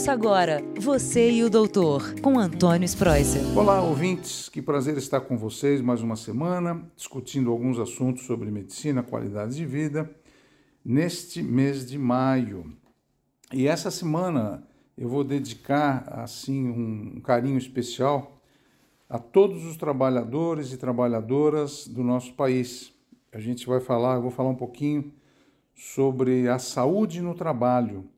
Ouça agora Você e o Doutor, com Antônio Spreuser. Olá, ouvintes. Que prazer estar com vocês mais uma semana, discutindo alguns assuntos sobre medicina, qualidade de vida, neste mês de maio. E essa semana eu vou dedicar assim um carinho especial a todos os trabalhadores e trabalhadoras do nosso país. A gente vai falar, eu vou falar um pouquinho sobre a saúde no trabalho,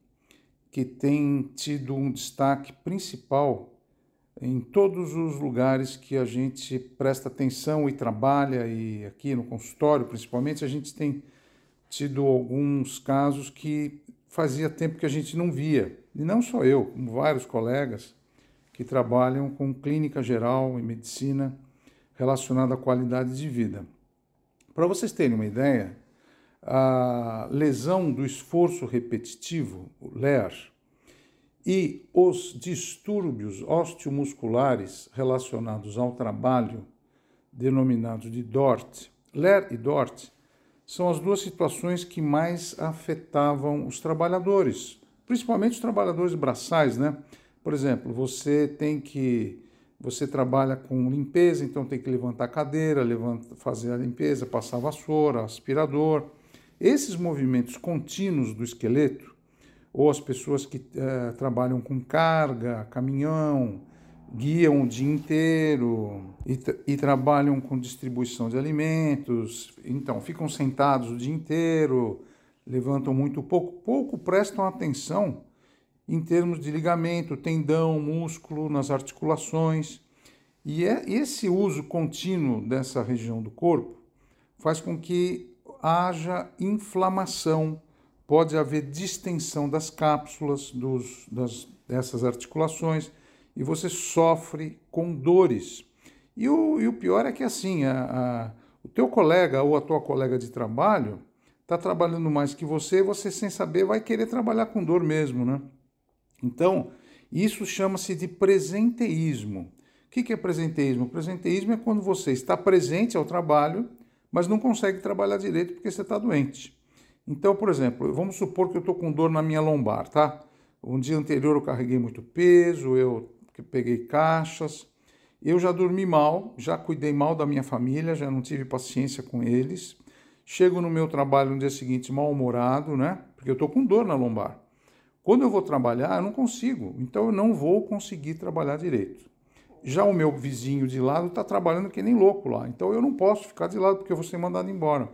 que tem tido um destaque principal em todos os lugares que a gente presta atenção e trabalha, e aqui no consultório principalmente, a gente tem tido alguns casos que fazia tempo que a gente não via. E não só eu, como vários colegas que trabalham com clínica geral e medicina relacionada à qualidade de vida. Para vocês terem uma ideia, a lesão do esforço repetitivo, o LER, e os distúrbios osteomusculares relacionados ao trabalho, denominados de DORT, LER e DORT, são as duas situações que mais afetavam os trabalhadores, principalmente os trabalhadores braçais, né? Por exemplo, você tem que você trabalha com limpeza, então tem que levantar a cadeira, levanta, fazer a limpeza, passar a vassoura, aspirador. Esses movimentos contínuos do esqueleto, ou as pessoas que eh, trabalham com carga, caminhão, guiam o dia inteiro e, e, trabalham com distribuição de alimentos, então ficam sentados o dia inteiro, levantam muito pouco, pouco prestam atenção em termos de ligamento, tendão, músculo, nas articulações. E é, esse uso contínuo dessa região do corpo faz com que haja inflamação, pode haver distensão das cápsulas dos, das, dessas articulações e você sofre com dores. E o, e o pior é que assim, a, a, o teu colega ou a tua colega de trabalho está trabalhando mais que você, você sem saber vai querer trabalhar com dor mesmo, né? Então, isso chama-se de presenteísmo. O que é presenteísmo? Presenteísmo é quando você está presente ao trabalho mas não consegue trabalhar direito porque você está doente. Então, por exemplo, vamos supor que eu estou com dor na minha lombar, tá? Um dia anterior eu carreguei muito peso, eu peguei caixas, eu já dormi mal, já cuidei mal da minha família, já não tive paciência com eles. Chego no meu trabalho no dia seguinte mal-humorado, né? Porque eu estou com dor na lombar. Quando eu vou trabalhar, eu não consigo, então eu não vou conseguir trabalhar direito. Já o meu vizinho de lado está trabalhando que nem louco lá. Então eu não posso ficar de lado porque eu vou ser mandado embora.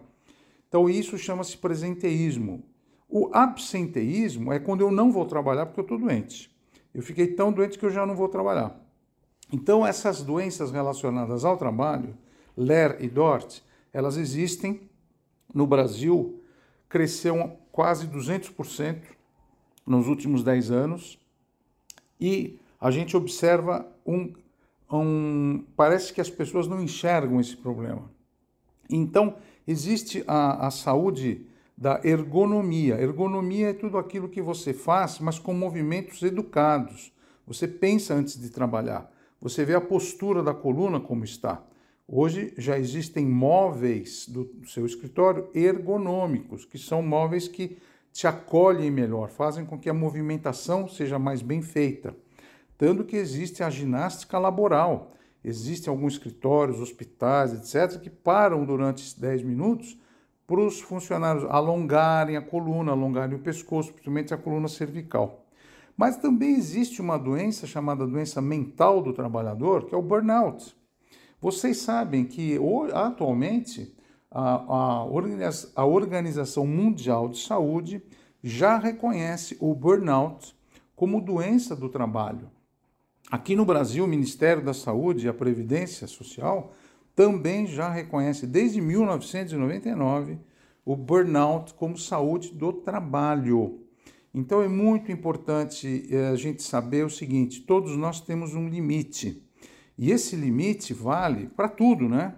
Então isso chama-se presenteísmo. O absenteísmo é quando eu não vou trabalhar porque eu estou doente. Eu fiquei tão doente que eu já não vou trabalhar. Então essas doenças relacionadas ao trabalho, LER e DORT, elas existem no Brasil, cresceu quase 200% nos últimos 10 anos e a gente observa um um, parece que as pessoas não enxergam esse problema. Então, existe a, a saúde da ergonomia. Ergonomia é tudo aquilo que você faz, mas com movimentos educados. Você pensa antes de trabalhar. Você vê a postura da coluna como está. Hoje já existem móveis do seu escritório ergonômicos, que são móveis que te acolhem melhor, fazem com que a movimentação seja mais bem feita tanto que existe a ginástica laboral. Existem alguns escritórios, hospitais, etc., que param durante 10 minutos para os funcionários alongarem a coluna, alongarem o pescoço, principalmente a coluna cervical. Mas também existe uma doença chamada doença mental do trabalhador, que é o burnout. Vocês sabem que atualmente a, a Organização Mundial de Saúde já reconhece o burnout como doença do trabalho. Aqui no Brasil, o Ministério da Saúde e a Previdência Social também já reconhece desde 1999 o burnout como saúde do trabalho. Então é muito importante eh, a gente saber o seguinte: todos nós temos um limite. E esse limite vale para tudo, né?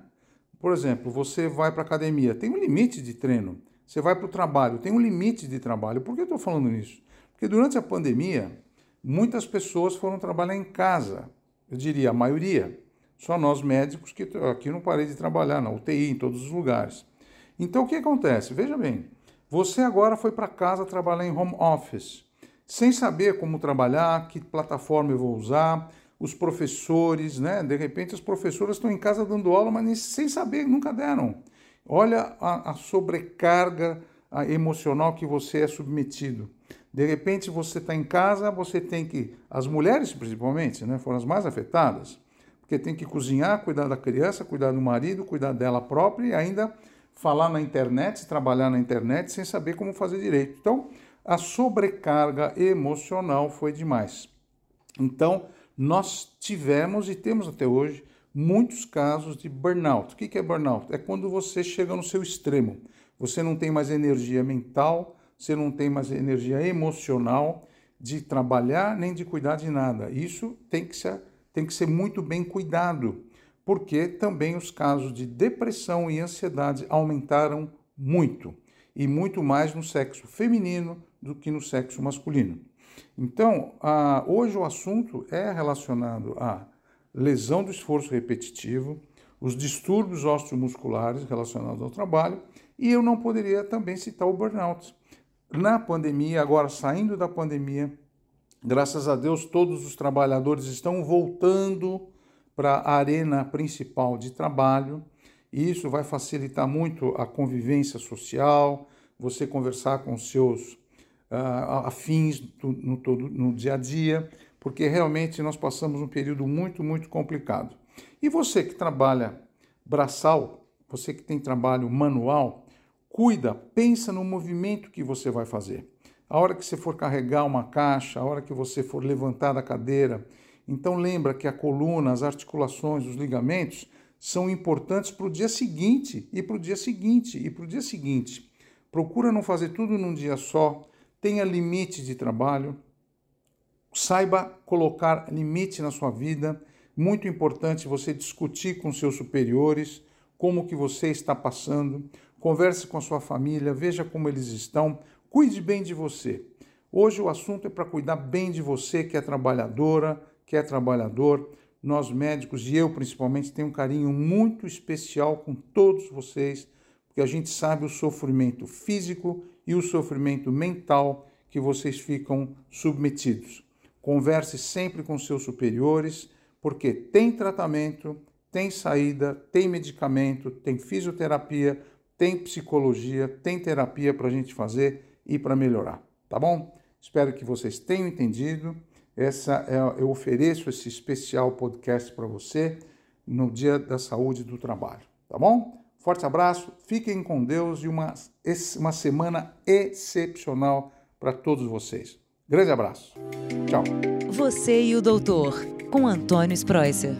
Por exemplo, você vai para a academia, tem um limite de treino. Você vai para o trabalho, tem um limite de trabalho. Por que eu estou falando nisso? Porque durante a pandemia, muitas pessoas foram trabalhar em casa. Eu diria a maioria. Só nós médicos que aqui não parei de trabalhar na UTI, em todos os lugares. Então o que acontece? Veja bem, você agora foi para casa trabalhar em home office. sem saber como trabalhar, que plataforma eu vou usar, os professores, né? De repente as professoras estão em casa dando aula, mas sem saber, nunca deram. Olha a, a sobrecarga emocional que você é submetido. De repente você está em casa, você tem que, as mulheres principalmente, né, foram as mais afetadas, porque tem que cozinhar, cuidar da criança, cuidar do marido, cuidar dela própria e ainda falar na internet, trabalhar na internet sem saber como fazer direito. Então, a sobrecarga emocional foi demais. Então, nós tivemos e temos até hoje muitos casos de burnout. O que é burnout? É quando você chega no seu extremo. Você não tem mais energia mental, você não tem mais energia emocional de trabalhar nem de cuidar de nada. Isso tem que ser, tem que ser muito bem cuidado, porque também os casos de depressão e ansiedade aumentaram muito, e muito mais no sexo feminino do que no sexo masculino. Então, a, hoje o assunto é relacionado à lesão do esforço repetitivo, os distúrbios osteomusculares relacionados ao trabalho, e eu não poderia também citar o burnout. Na pandemia, agora saindo da pandemia, graças a Deus, todos os trabalhadores estão voltando para a arena principal de trabalho, e isso vai facilitar muito a convivência social, você conversar com seus uh, afins no, todo, no dia a dia, porque realmente nós passamos um período muito, muito complicado. E você que trabalha braçal, você que tem trabalho manual, cuida, pensa no movimento que você vai fazer. A hora que você for carregar uma caixa, a hora que você for levantar da cadeira, então lembra que a coluna, as articulações, os ligamentos são importantes para o dia seguinte e para o dia seguinte e para o dia seguinte. Procura não fazer tudo num dia só, tenha limite de trabalho, saiba colocar limite na sua vida. Muito importante você discutir com seus superiores como que você está passando, converse com sua família, veja como eles estão, cuide bem de você. Hoje o assunto é para cuidar bem de você que é trabalhadora, que é trabalhador. Nós médicos e eu principalmente tenho um carinho muito especial com todos vocês, porque a gente sabe o sofrimento físico e o sofrimento mental que vocês ficam submetidos. Converse sempre com seus superiores, porque tem tratamento, tem saída, tem medicamento, tem fisioterapia, tem psicologia, tem terapia para a gente fazer e para melhorar, tá bom? Espero que vocês tenham entendido. Essa é, eu ofereço esse especial podcast para você no Dia da Saúde do Trabalho, tá bom? Forte abraço, fiquem com Deus e uma, uma semana excepcional para todos vocês. Grande abraço. Tchau. Você e o doutor, com Antônio Spreuser.